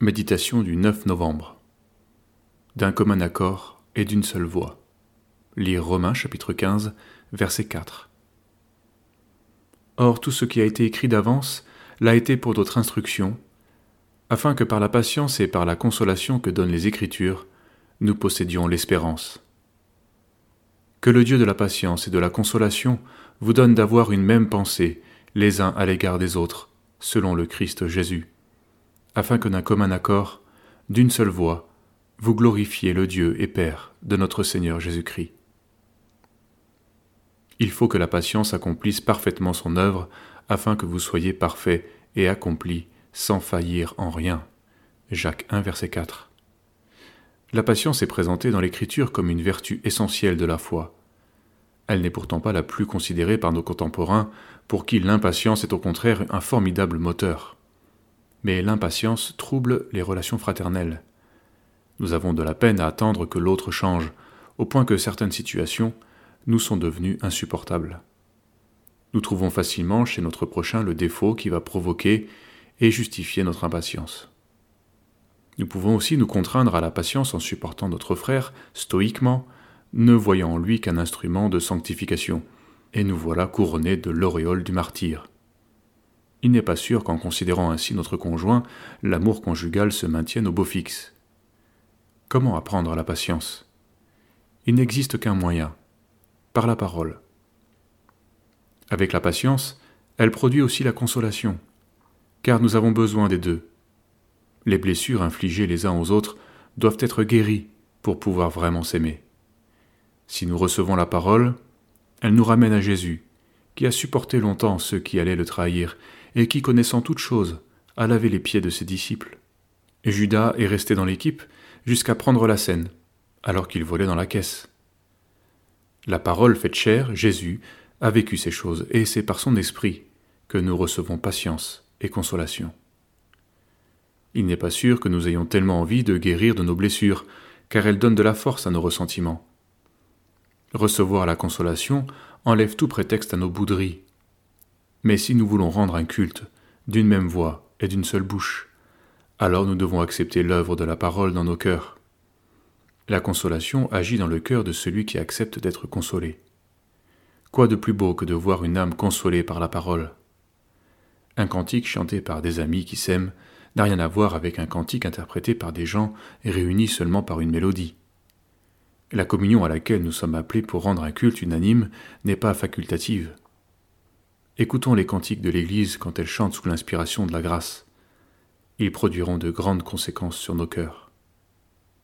Méditation du 9 novembre. D'un commun accord et d'une seule voix. Lire Romains chapitre 15, verset 4. Or tout ce qui a été écrit d'avance l'a été pour notre instruction, afin que par la patience et par la consolation que donnent les Écritures, nous possédions l'espérance. Que le Dieu de la patience et de la consolation vous donne d'avoir une même pensée les uns à l'égard des autres, selon le Christ Jésus afin que d'un commun accord, d'une seule voix, vous glorifiez le Dieu et Père de notre Seigneur Jésus-Christ. Il faut que la patience accomplisse parfaitement son œuvre, afin que vous soyez parfaits et accomplis sans faillir en rien. Jacques 1, verset 4. La patience est présentée dans l'Écriture comme une vertu essentielle de la foi. Elle n'est pourtant pas la plus considérée par nos contemporains, pour qui l'impatience est au contraire un formidable moteur mais l'impatience trouble les relations fraternelles. Nous avons de la peine à attendre que l'autre change, au point que certaines situations nous sont devenues insupportables. Nous trouvons facilement chez notre prochain le défaut qui va provoquer et justifier notre impatience. Nous pouvons aussi nous contraindre à la patience en supportant notre frère stoïquement, ne voyant en lui qu'un instrument de sanctification, et nous voilà couronnés de l'auréole du martyr. Il n'est pas sûr qu'en considérant ainsi notre conjoint, l'amour conjugal se maintienne au beau fixe. Comment apprendre la patience? Il n'existe qu'un moyen, par la parole. Avec la patience, elle produit aussi la consolation, car nous avons besoin des deux. Les blessures infligées les uns aux autres doivent être guéries pour pouvoir vraiment s'aimer. Si nous recevons la parole, elle nous ramène à Jésus, qui a supporté longtemps ceux qui allaient le trahir et qui, connaissant toutes choses, a lavé les pieds de ses disciples. Judas est resté dans l'équipe jusqu'à prendre la scène, alors qu'il volait dans la caisse. La parole faite chair, Jésus, a vécu ces choses, et c'est par son esprit que nous recevons patience et consolation. Il n'est pas sûr que nous ayons tellement envie de guérir de nos blessures, car elles donnent de la force à nos ressentiments. Recevoir la consolation enlève tout prétexte à nos bouderies, mais si nous voulons rendre un culte d'une même voix et d'une seule bouche, alors nous devons accepter l'œuvre de la parole dans nos cœurs. La consolation agit dans le cœur de celui qui accepte d'être consolé. Quoi de plus beau que de voir une âme consolée par la parole? Un cantique chanté par des amis qui s'aiment n'a rien à voir avec un cantique interprété par des gens réunis seulement par une mélodie. La communion à laquelle nous sommes appelés pour rendre un culte unanime n'est pas facultative. Écoutons les cantiques de l'Église quand elle chante sous l'inspiration de la grâce. Ils produiront de grandes conséquences sur nos cœurs.